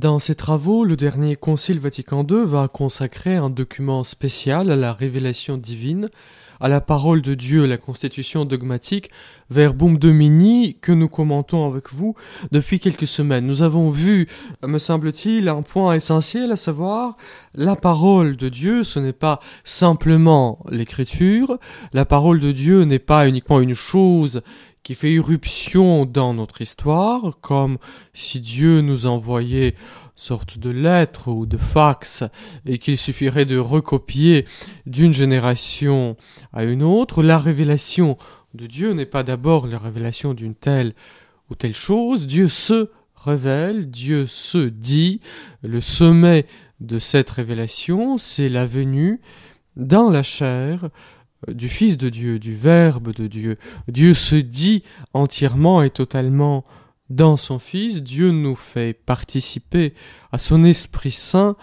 Dans ses travaux, le dernier Concile Vatican II va consacrer un document spécial à la révélation divine, à la parole de Dieu, la constitution dogmatique, Verbum Domini, que nous commentons avec vous depuis quelques semaines. Nous avons vu, me semble-t-il, un point essentiel, à savoir la parole de Dieu, ce n'est pas simplement l'écriture, la parole de Dieu n'est pas uniquement une chose qui fait irruption dans notre histoire, comme si Dieu nous envoyait sorte de lettre ou de fax et qu'il suffirait de recopier d'une génération à une autre. La révélation de Dieu n'est pas d'abord la révélation d'une telle ou telle chose. Dieu se révèle, Dieu se dit. Le sommet de cette révélation, c'est la venue dans la chair du Fils de Dieu, du Verbe de Dieu. Dieu se dit entièrement et totalement dans son Fils. Dieu nous fait participer à son Esprit Saint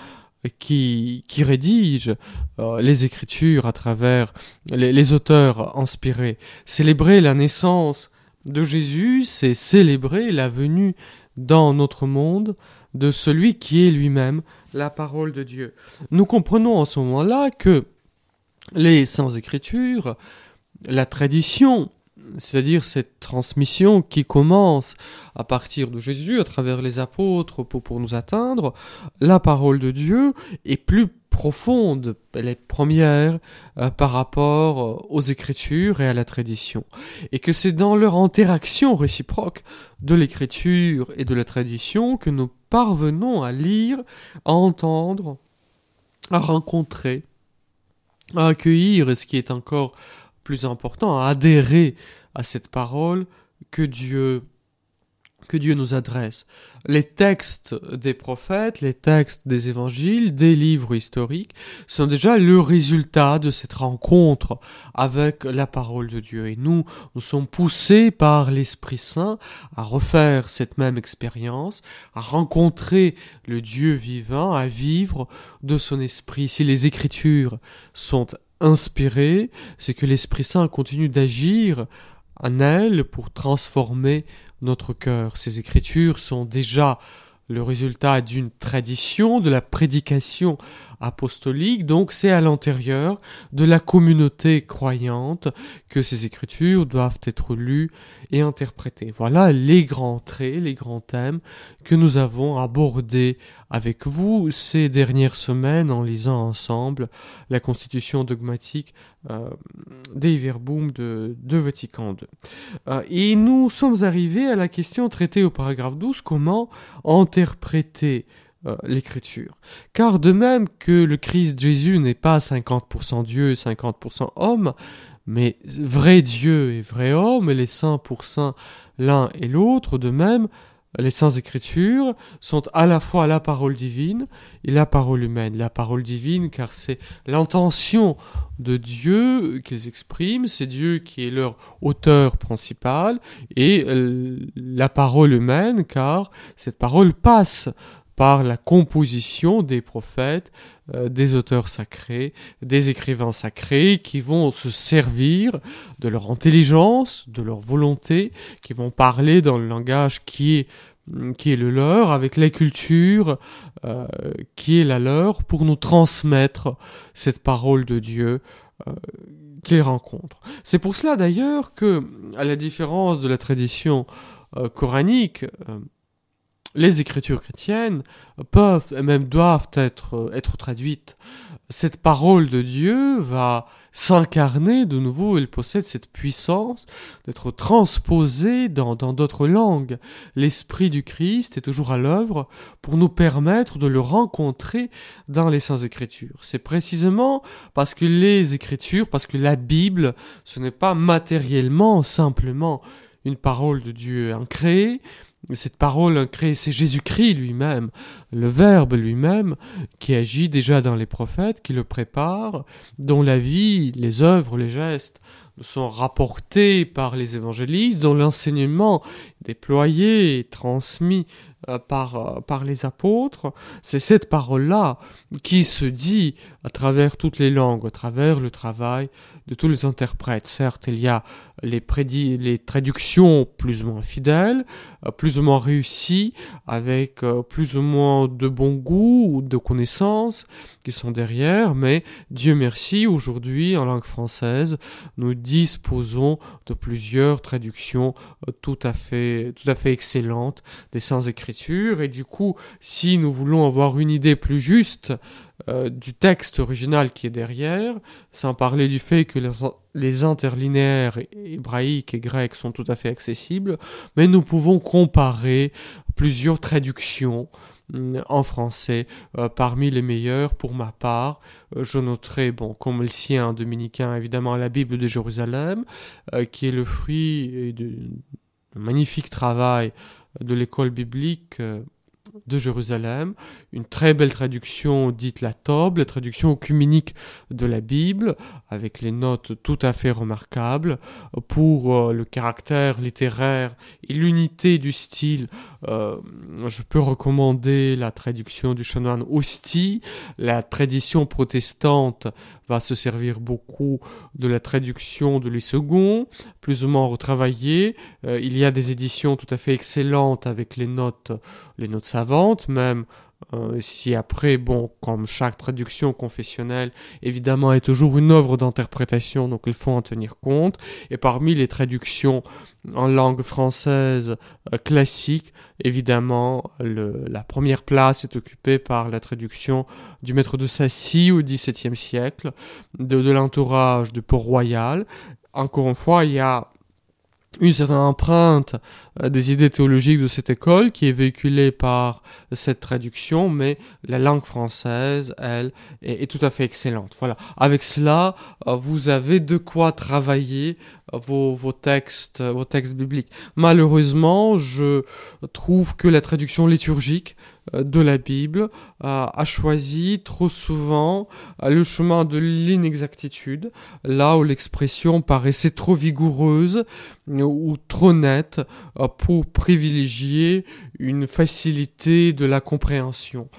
qui, qui rédige euh, les Écritures à travers les, les auteurs inspirés. Célébrer la naissance de Jésus, c'est célébrer la venue dans notre monde de celui qui est lui-même la parole de Dieu. Nous comprenons en ce moment-là que les Saintes Écritures, la tradition, c'est-à-dire cette transmission qui commence à partir de Jésus, à travers les apôtres, pour, nous atteindre, la parole de Dieu est plus profonde, elle est première euh, par rapport euh, aux Écritures et à la tradition. Et que c'est dans leur interaction réciproque de l'Écriture et de la tradition que nous parvenons à lire, à entendre, à rencontrer à accueillir, et ce qui est encore plus important, à adhérer à cette parole que Dieu que Dieu nous adresse. Les textes des prophètes, les textes des évangiles, des livres historiques sont déjà le résultat de cette rencontre avec la parole de Dieu. Et nous, nous sommes poussés par l'Esprit Saint à refaire cette même expérience, à rencontrer le Dieu vivant, à vivre de son esprit. Si les Écritures sont inspirées, c'est que l'Esprit Saint continue d'agir en elles pour transformer notre cœur. Ces écritures sont déjà le résultat d'une tradition, de la prédication apostolique, donc c'est à l'intérieur de la communauté croyante que ces écritures doivent être lues et interprétées. Voilà les grands traits, les grands thèmes que nous avons abordés avec vous ces dernières semaines en lisant ensemble la constitution dogmatique euh, des Verbum de, de Vatican II. Euh, et nous sommes arrivés à la question traitée au paragraphe 12, comment interpréter euh, l'écriture. Car de même que le Christ Jésus n'est pas 50% Dieu et 50% homme, mais vrai Dieu et vrai homme, et les saints pour saints l'un et l'autre, de même, les saintes écritures sont à la fois la parole divine et la parole humaine. La parole divine car c'est l'intention de Dieu qu'ils expriment, c'est Dieu qui est leur auteur principal, et la parole humaine car cette parole passe par la composition des prophètes, euh, des auteurs sacrés, des écrivains sacrés qui vont se servir de leur intelligence, de leur volonté, qui vont parler dans le langage qui est qui est le leur, avec la culture euh, qui est la leur, pour nous transmettre cette parole de Dieu euh, qu'ils rencontrent. C'est pour cela d'ailleurs que, à la différence de la tradition euh, coranique, les écritures chrétiennes peuvent et même doivent être, être traduites. Cette parole de Dieu va s'incarner de nouveau, elle possède cette puissance d'être transposée dans d'autres langues. L'Esprit du Christ est toujours à l'œuvre pour nous permettre de le rencontrer dans les Saintes Écritures. C'est précisément parce que les Écritures, parce que la Bible, ce n'est pas matériellement simplement une parole de Dieu incréée, cette parole créée, c'est Jésus-Christ lui-même, le Verbe lui-même, qui agit déjà dans les prophètes, qui le prépare, dont la vie, les œuvres, les gestes sont rapportés par les évangélistes, dont l'enseignement déployé et transmis euh, par, euh, par les apôtres, c'est cette parole-là qui se dit à travers toutes les langues, à travers le travail de tous les interprètes. Certes, il y a les, les traductions plus ou moins fidèles, euh, plus ou moins réussies, avec plus ou moins de bon goût ou de connaissances qui sont derrière, mais Dieu merci, aujourd'hui, en langue française, nous disposons de plusieurs traductions tout à fait, tout à fait excellentes des sans écrits et du coup, si nous voulons avoir une idée plus juste euh, du texte original qui est derrière, sans parler du fait que les, interlinéaires hébraïques et grecs sont tout à fait accessibles, mais nous pouvons comparer plusieurs traductions mm, en français. Euh, parmi les meilleures, pour ma part, euh, je noterai, bon, comme le sien dominicain, évidemment, la Bible de Jérusalem, qui est le fruit magnifique travail de l'école biblique euh, de Jérusalem, une très belle traduction dite la Tob, la traduction œcuménique de la Bible, avec les notes tout à fait remarquables. Pour euh, le caractère littéraire et l'unité du style, euh, je peux recommander la traduction du chanoine Ostie. La tradition protestante va se servir beaucoup de la traduction de Louis II, plus ou moins retravaillée. Euh, il y a des éditions tout à fait excellentes avec les notes, les notes savantes, même euh, si après, bon, comme chaque traduction confessionnelle, évidemment, est toujours une œuvre d'interprétation, donc il faut en tenir compte. Et parmi les traductions en langue française euh, classique, évidemment, le, la première place est occupée par la traduction du maître de Sassy au XVIIe siècle, de, de l'entourage du Port-Royal. Encore une fois, il y a une certaine empreinte euh, des idées théologiques de cette école qui est véhiculée par cette traduction, mais la langue française, elle, est, tout à fait excellente. Voilà. Avec cela, euh, vous avez de quoi travailler euh, vos, vos textes, vos textes bibliques. Malheureusement, je trouve que la traduction liturgique de la Bible a choisi trop souvent le chemin de l'inexactitude, là où l'expression paraissait trop vigoureuse ou trop nette pour privilégier une facilité de la compréhension.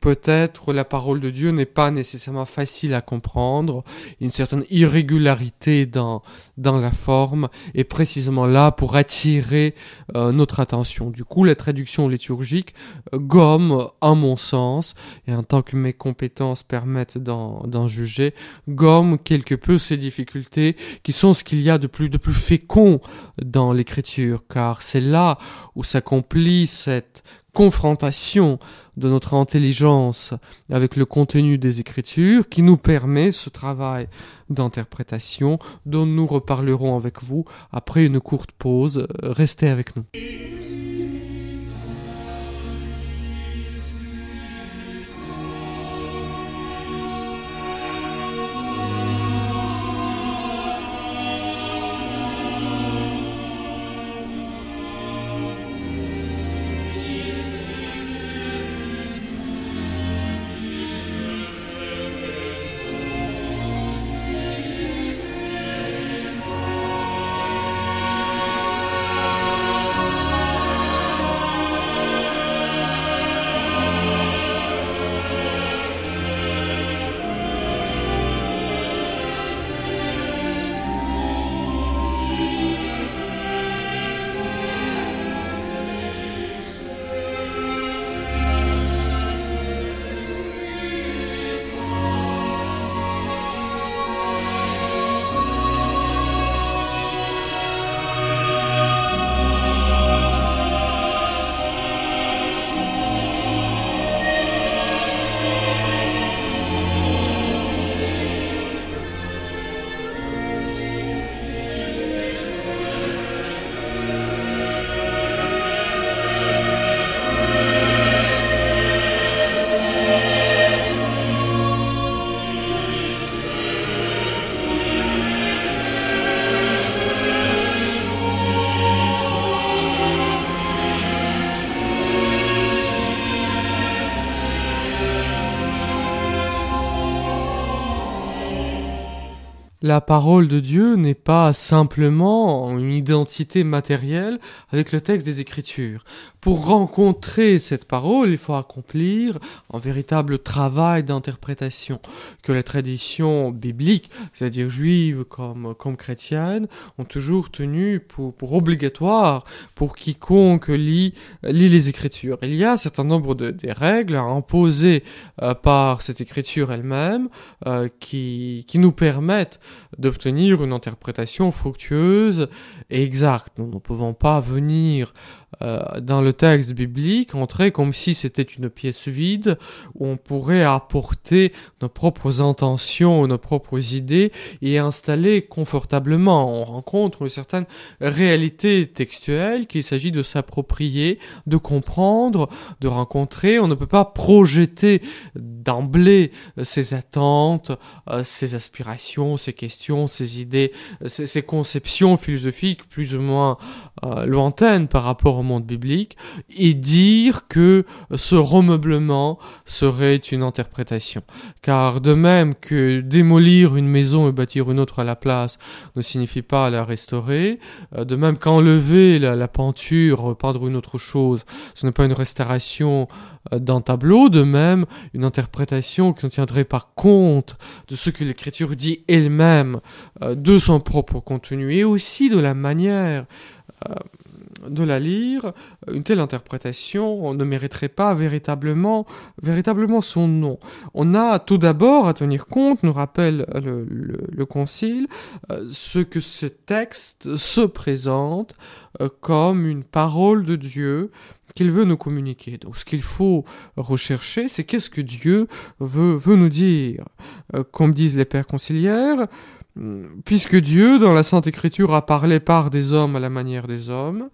Peut-être la parole de Dieu n'est pas nécessairement facile à comprendre, une certaine irrégularité dans, dans la forme est précisément là pour attirer euh, notre attention. Du coup, la traduction liturgique gomme, à mon sens, et en tant que mes compétences permettent d'en juger, gomme quelque peu ces difficultés qui sont ce qu'il y a de plus, de plus fécond dans l'écriture, car c'est là où s'accomplit cette confrontation de notre intelligence avec le contenu des Écritures qui nous permet ce travail d'interprétation dont nous reparlerons avec vous après une courte pause. Restez avec nous. La parole de Dieu n'est pas simplement une identité matérielle avec le texte des Écritures. Pour rencontrer cette parole, il faut accomplir un véritable travail d'interprétation que la tradition biblique, c'est-à-dire juive comme, comme chrétienne, ont toujours tenu pour, pour obligatoire pour quiconque lit, lit les Écritures. Il y a un certain nombre de, règles imposées euh, par cette Écriture elle-même euh, qui, qui nous permettent d'obtenir une interprétation fructueuse et exacte. Nous ne pouvons pas venir euh, dans le texte biblique entrer comme si c'était une pièce vide où on pourrait apporter nos propres intentions, nos propres idées et installer confortablement. On rencontre une certaine réalité textuelle qu'il s'agit de s'approprier, de comprendre, de rencontrer. On ne peut pas projeter d'emblée ses attentes, euh, ses aspirations, ses questions, ses idées, ses, conceptions philosophiques plus ou moins euh, lointaines par rapport au monde biblique et dire que ce remeublement serait une interprétation. Car de même que démolir une maison et bâtir une autre à la place ne signifie pas la restaurer, euh, de même qu'enlever la, la peinture, repeindre une autre chose, ce n'est pas une restauration euh, d'un tableau, de même une interprétation qui ne tiendrait pas compte de ce que l'écriture dit elle-même euh, de son propre contenu et aussi de la manière de la lire, une telle interprétation ne mériterait pas véritablement, son nom. On a tout d'abord à tenir compte, nous rappelle le, Concile, euh, ce que ce texte se présente euh, comme une parole de Dieu qu'il veut nous communiquer. Donc ce qu'il faut rechercher, c'est qu'est-ce que Dieu veut, nous dire. Euh, comme disent les pères conciliaires, Puisque Dieu, dans la Sainte Écriture, a parlé par des hommes à la manière des hommes,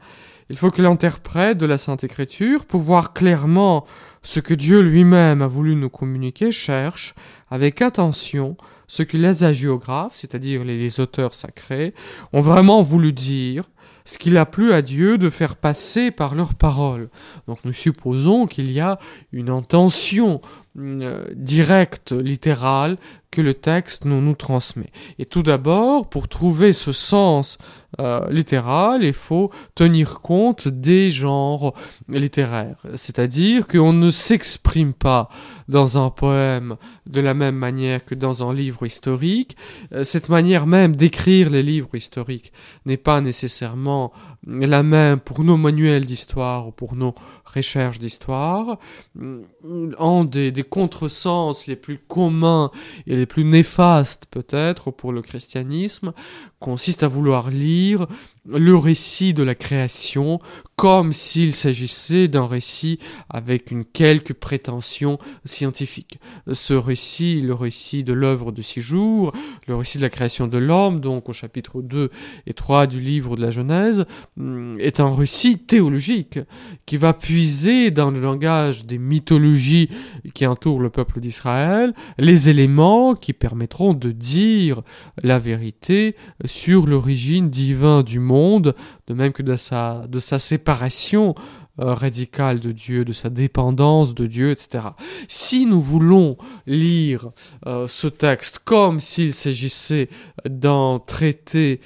il faut que l'interprète de la Sainte Écriture, pour voir clairement ce que Dieu lui-même a voulu nous communiquer, cherche avec attention ce que les agiographes, c'est-à-dire les, auteurs sacrés, ont vraiment voulu dire, ce qu'il a plu à Dieu de faire passer par leurs paroles. Donc nous supposons qu'il y a une intention directe, littérale, que le texte nous, nous transmet. Et tout d'abord, pour trouver ce sens euh, littéral, il faut tenir compte des genres littéraires. C'est-à-dire qu'on ne s'exprime pas dans un poème de la même manière que dans un livre historique. Euh, cette manière même d'écrire les livres historiques n'est pas nécessairement la même pour nos manuels d'histoire ou pour nos recherches d'histoire. Un des, des contresens les plus communs et les plus néfastes peut-être pour le christianisme consiste à vouloir lire le récit de la création comme s'il s'agissait d'un récit avec une quelque prétention scientifique. Ce récit, le récit de l'œuvre de six jours, le récit de la création de l'homme, donc au chapitre 2 et 3 du livre de la Genèse, mm, est un récit théologique qui va puiser dans le langage des mythologies qui entourent le peuple d'Israël les éléments qui permettront de dire la vérité sur l'origine divine du monde, de même que de sa, de sa séparation euh, radicale de Dieu, de sa dépendance de Dieu, etc. Si nous voulons lire euh, ce texte comme s'il s'agissait d'un traité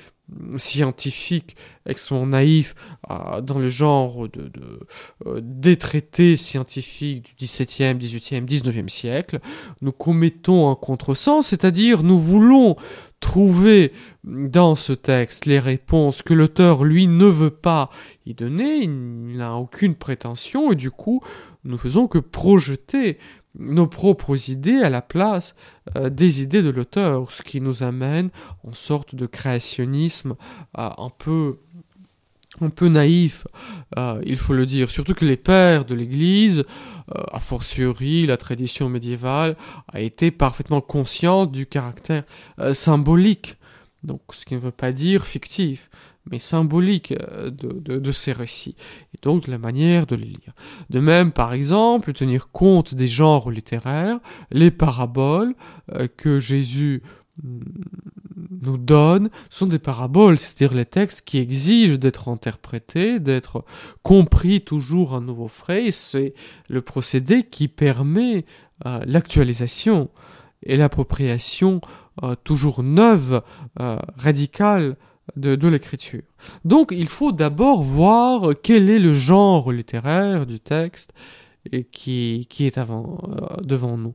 scientifique extrêmement naïf euh, dans le genre de, de euh, des traités scientifiques du XVIIe, XVIIIe, XIXe siècle, nous commettons un contresens, c'est-à-dire nous voulons trouver dans ce texte les réponses que l'auteur, lui, ne veut pas y donner, il n'a aucune prétention, et du coup, nous faisons que projeter nos propres idées à la place euh, des idées de l'auteur, ce qui nous amène en sorte de créationnisme euh, un peu un peu naïf, euh, il faut le dire, surtout que les pères de l'Église, a fortiori la tradition médiévale, a été parfaitement consciente du caractère symbolique, donc ce qui ne veut pas dire fictif, mais symbolique euh, de, ces récits, et donc de la manière de les lire. De même, par exemple, tenir compte des genres littéraires, les paraboles euh, que Jésus mm, nous donne sont des paraboles, c'est-à-dire les textes qui exigent d'être interprétés, d'être compris toujours à nouveau frais, et c'est le procédé qui permet euh, l'actualisation et l'appropriation toujours neuve, radicale de, l'écriture. Donc il faut d'abord voir quel est le genre littéraire du texte qui, qui est avant, devant nous.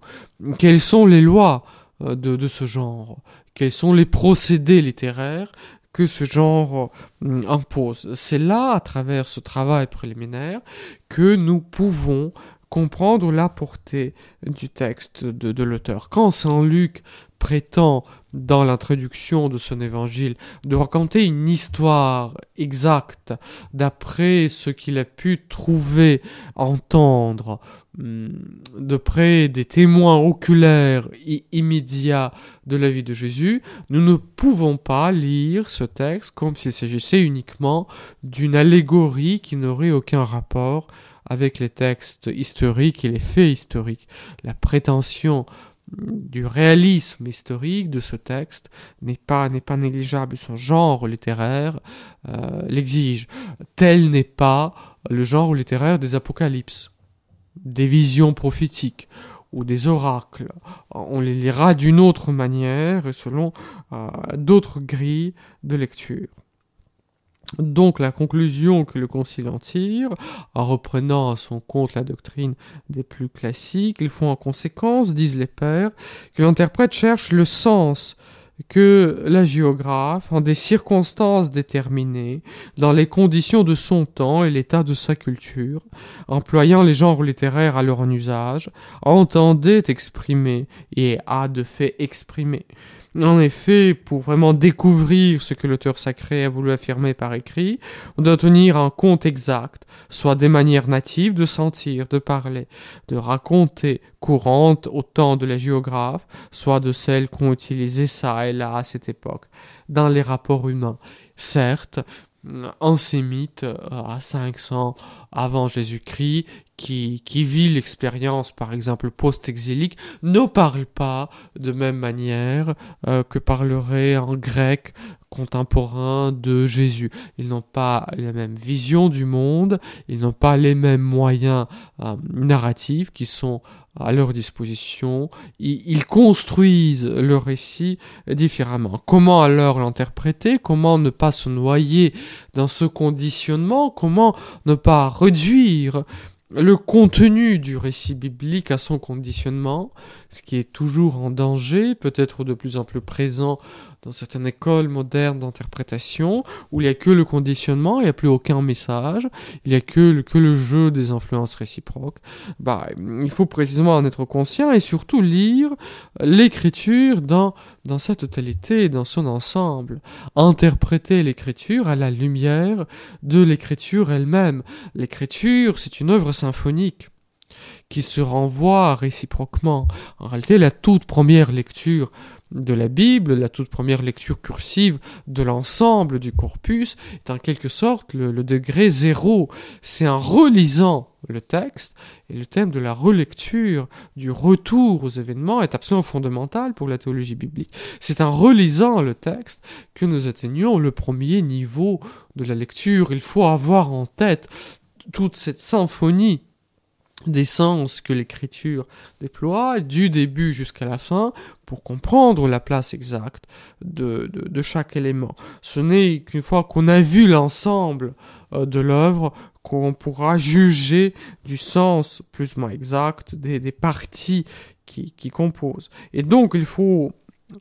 Quelles sont les lois de, de ce genre? Quels sont les procédés littéraires que ce genre euh, impose? C'est là, à travers ce travail préliminaire, que nous pouvons comprendre la portée du texte de, l'auteur. Quand Saint Luc prétend, dans l'introduction de son évangile, de raconter une histoire exacte d'après ce qu'il a pu trouver, entendre, hmm, de près des témoins oculaires immédiats de la vie de Jésus, nous ne pouvons pas lire ce texte comme s'il s'agissait uniquement d'une allégorie qui n'aurait aucun rapport avec les textes historiques et les faits historiques. La prétention du réalisme historique de ce texte n'est pas, n'est pas négligeable. Son genre littéraire euh, l'exige. Tel n'est pas le genre littéraire des apocalypses, des visions prophétiques ou des oracles. On les lira d'une autre manière selon euh, d'autres grilles de lecture. Donc la conclusion que le Concile en tire, en reprenant à son compte la doctrine des plus classiques, il faut en conséquence, disent les pères, que l'interprète cherche le sens que la géographe, en des circonstances déterminées, dans les conditions de son temps et l'état de sa culture, employant les genres littéraires à leur usage, entendait exprimer et a de fait exprimé. En effet, pour vraiment découvrir ce que l'auteur sacré a voulu affirmer par écrit, on doit tenir un compte exact, soit des manières natives de sentir, de parler, de raconter, courantes au temps de la géographe, soit de celles qu'ont utilisées ça et là à cette époque, dans les rapports humains. Certes, un sémite euh, à 500 avant Jésus-Christ qui, vit l'expérience par exemple post-exilique ne parle pas de même manière euh, que parlerait un grec contemporain de Jésus. Ils n'ont pas la même vision du monde, ils n'ont pas les mêmes moyens euh, narratifs qui sont à leur disposition, ils construisent le récit différemment. Comment alors l'interpréter? Comment ne pas se noyer dans ce conditionnement? Comment ne pas réduire le contenu du récit biblique à son conditionnement, ce qui est toujours en danger, peut-être de plus en plus présent dans certaines écoles modernes d'interprétation, où il n'y a que le conditionnement, il n'y a plus aucun message, il n'y a que le, que le jeu des influences réciproques, bah, il faut précisément en être conscient et surtout lire l'écriture dans, dans sa totalité, dans son ensemble. Interpréter l'écriture à la lumière de l'écriture elle-même. L'écriture, c'est une œuvre symphonique qui se renvoie réciproquement. En réalité, la toute première lecture de la Bible, la toute première lecture cursive de l'ensemble du corpus, est en quelque sorte le, degré zéro. C'est en relisant le texte, et le thème de la relecture, du retour aux événements est absolument fondamental pour la théologie biblique. C'est en relisant le texte que nous atteignons le premier niveau de la lecture. Il faut avoir en tête toute cette symphonie des sens que l'écriture déploie, du début jusqu'à la fin, pour comprendre la place exacte de, de, chaque élément. Ce n'est qu'une fois qu'on a vu l'ensemble euh, de l'œuvre qu'on pourra juger du sens plus ou moins exact des, des parties qui, qui composent. Et donc il faut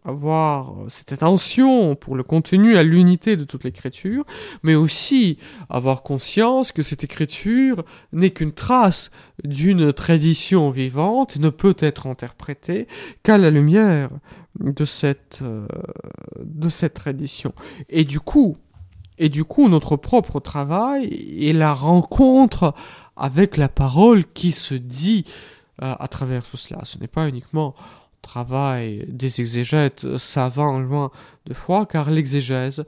avoir euh, cette attention pour le contenu à l'unité de toute l'écriture, mais aussi avoir conscience que cette écriture n'est qu'une trace d'une tradition vivante et ne peut être interprétée qu'à la lumière de cette, euh, de cette tradition. Et du coup, et du coup, notre propre travail est la rencontre avec la parole qui se dit euh, à travers tout cela. Ce n'est pas uniquement travail des exégètes savants loin de foi, car l'exégèse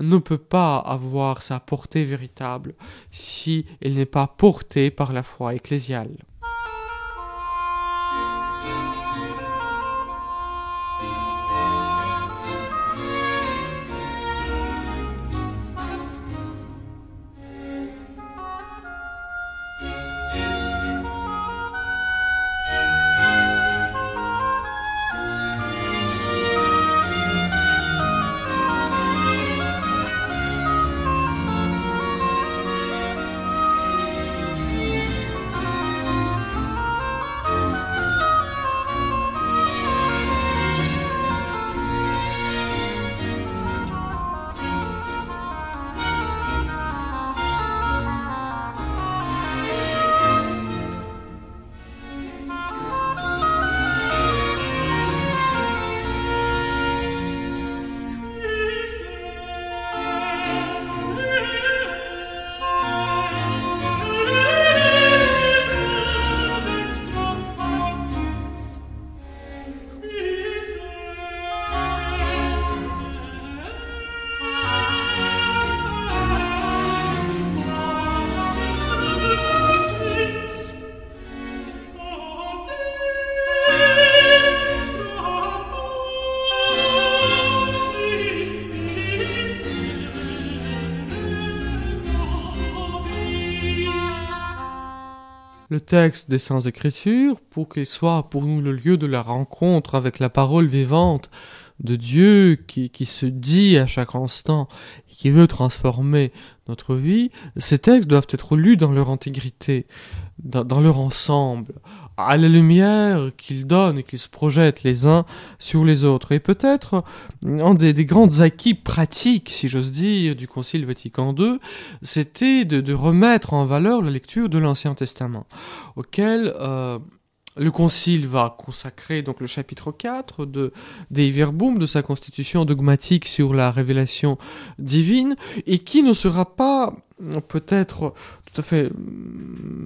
ne peut pas avoir sa portée véritable si elle n'est pas portée par la foi ecclésiale. Texte des Saintes Écritures pour qu'il soit pour nous le lieu de la rencontre avec la parole vivante de Dieu qui, qui se dit à chaque instant et qui veut transformer notre vie, ces textes doivent être lus dans leur intégrité, dans, leur ensemble, à la lumière qu'ils donnent et qu'ils se projettent les uns sur les autres. Et peut-être un des, des grands acquis pratiques, si j'ose dire, du Concile Vatican II, c'était de, de, remettre en valeur la lecture de l'Ancien Testament, auquel euh, le Concile va consacrer donc le chapitre 4 de des Verbum de sa constitution dogmatique sur la révélation divine et qui ne sera pas peut-être tout à fait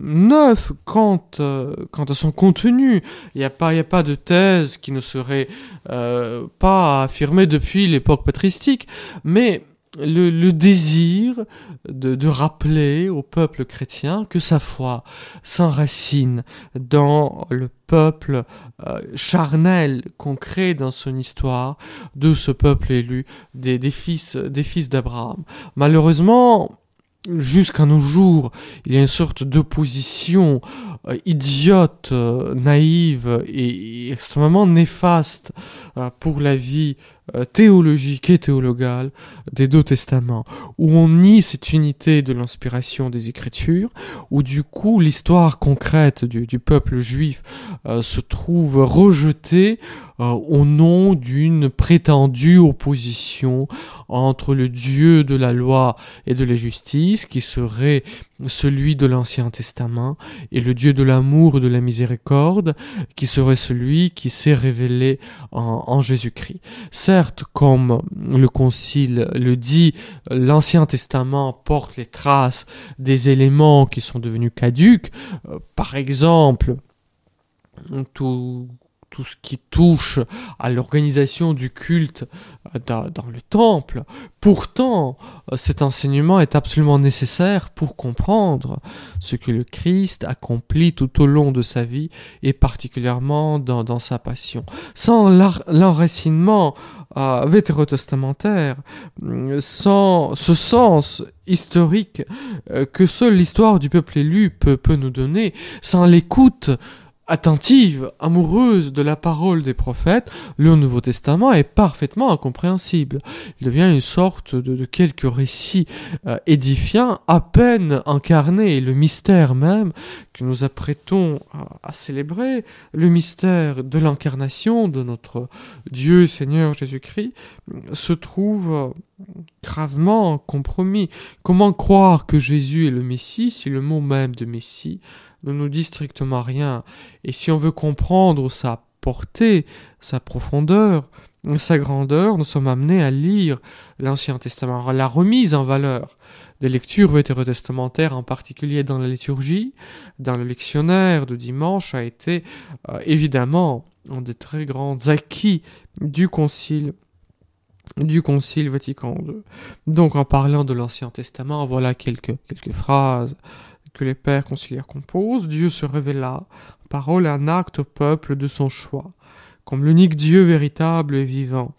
neuf quant, euh, quant à son contenu. Il n'y a, pas, pas de thèse qui ne serait euh, pas affirmée depuis l'époque patristique, mais le, désir de, rappeler au peuple chrétien que sa foi s'enracine dans le peuple euh, charnel qu'on crée dans son histoire de ce peuple élu des, fils des fils d'Abraham. Malheureusement, jusqu'à nos jours, il y a une sorte d'opposition euh, idiote, euh, naïve et, et, extrêmement néfaste pour la vie théologique et théologale des deux testaments, où on nie cette unité de l'inspiration des Écritures, où du coup l'histoire concrète du, peuple juif euh, se trouve rejetée au nom d'une prétendue opposition entre le Dieu de la loi et de la justice, qui serait celui de l'Ancien Testament, et le Dieu de l'amour et de la miséricorde, qui serait celui qui s'est révélé en, Jésus-Christ. Certes, comme le Concile le dit, l'Ancien Testament porte les traces des éléments qui sont devenus caduques, euh, par exemple, tout tout ce qui touche à l'organisation du culte euh, dans, le temple. Pourtant, euh, cet enseignement est absolument nécessaire pour comprendre ce que le Christ accomplit tout au long de sa vie et particulièrement dans, sa passion. Sans l'enracinement euh, vétérotestamentaire, sans ce sens historique euh, que seule l'histoire du peuple élu peut nous donner, sans l'écoute attentive, amoureuse de la parole des prophètes, le Nouveau Testament est parfaitement incompréhensible. Il devient une sorte de, de quelques récits euh, édifiants, à peine incarnés, le mystère même que nous apprêtons à, à célébrer, le mystère de l'incarnation de notre Dieu et Seigneur Jésus-Christ, se trouve gravement compromis. Comment croire que Jésus est le Messie si le mot même de Messie ne nous dit strictement rien. Et si on veut comprendre sa portée, sa profondeur, sa grandeur, nous sommes amenés à lire l'Ancien Testament, la remise en valeur des lectures vétérotestamentaires, en particulier dans la liturgie, dans le lectionnaire de dimanche, a été euh, évidemment un des très grands acquis du Concile du Concile Vatican II. Donc en parlant de l'Ancien Testament, voilà quelques, quelques phrases que les pères conciliaires composent, Dieu se révéla, parole et un acte au peuple de son choix, comme l'unique Dieu véritable et vivant.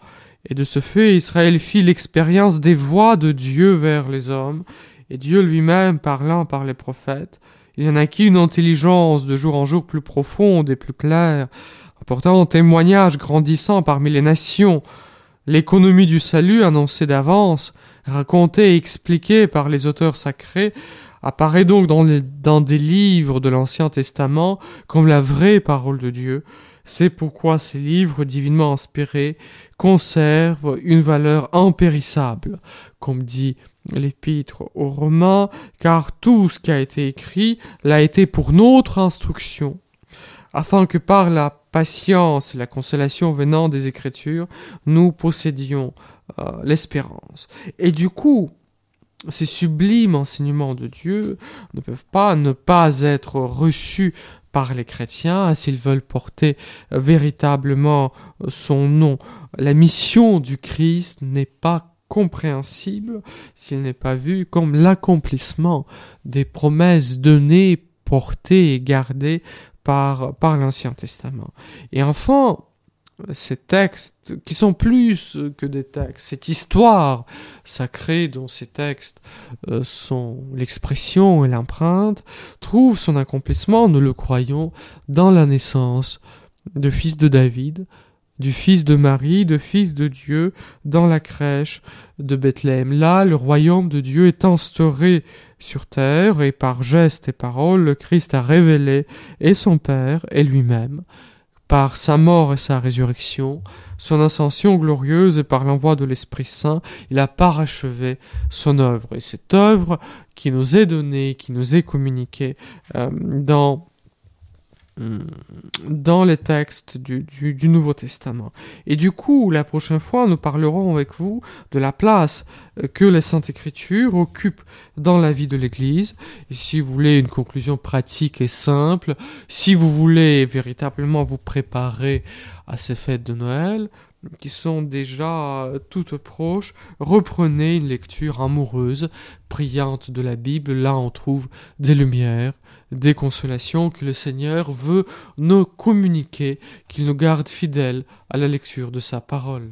Et de ce fait, Israël fit l'expérience des voix de Dieu vers les hommes, et Dieu lui-même parlant par les prophètes, il en acquit une intelligence de jour en jour plus profonde et plus claire, apportant un témoignage grandissant parmi les nations, l'économie du salut annoncée d'avance, racontée et expliquée par les auteurs sacrés, apparaît donc dans, les, dans des livres de l'Ancien Testament comme la vraie parole de Dieu. C'est pourquoi ces livres divinement inspirés conservent une valeur impérissable, comme dit l'épître aux Romains, car tout ce qui a été écrit l'a été pour notre instruction, afin que par la patience et la consolation venant des Écritures, nous possédions euh, l'espérance. Et du coup, ces sublimes enseignements de Dieu ne peuvent pas ne pas être reçus par les chrétiens s'ils veulent porter véritablement son nom. La mission du Christ n'est pas compréhensible s'il n'est pas vu comme l'accomplissement des promesses données, portées et gardées par, par l'Ancien Testament. Et enfin, ces textes, qui sont plus que des textes, cette histoire sacrée dont ces textes euh, sont l'expression et l'empreinte, trouve son accomplissement, nous le croyons, dans la naissance de fils de David, du Fils de Marie, de Fils de Dieu, dans la crèche de Bethléem. Là, le royaume de Dieu est instauré sur terre, et par gestes et paroles, le Christ a révélé et son Père et lui-même. Par sa mort et sa résurrection, son ascension glorieuse et par l'envoi de l'Esprit Saint, il a parachevé son œuvre. Et cette œuvre qui nous est donnée, qui nous est communiquée euh, dans dans les textes du, Nouveau Testament. Et du coup, la prochaine fois, nous parlerons avec vous de la place euh, que les Saintes Écritures occupent dans la vie de l'Église. Et si vous voulez une conclusion pratique et simple, si vous voulez véritablement vous préparer à ces fêtes de Noël, qui sont déjà toutes proches, reprenez une lecture amoureuse, brillante de la Bible. Là, on trouve des lumières, des consolations que le Seigneur veut nous communiquer, qu'il nous garde fidèles à la lecture de sa parole.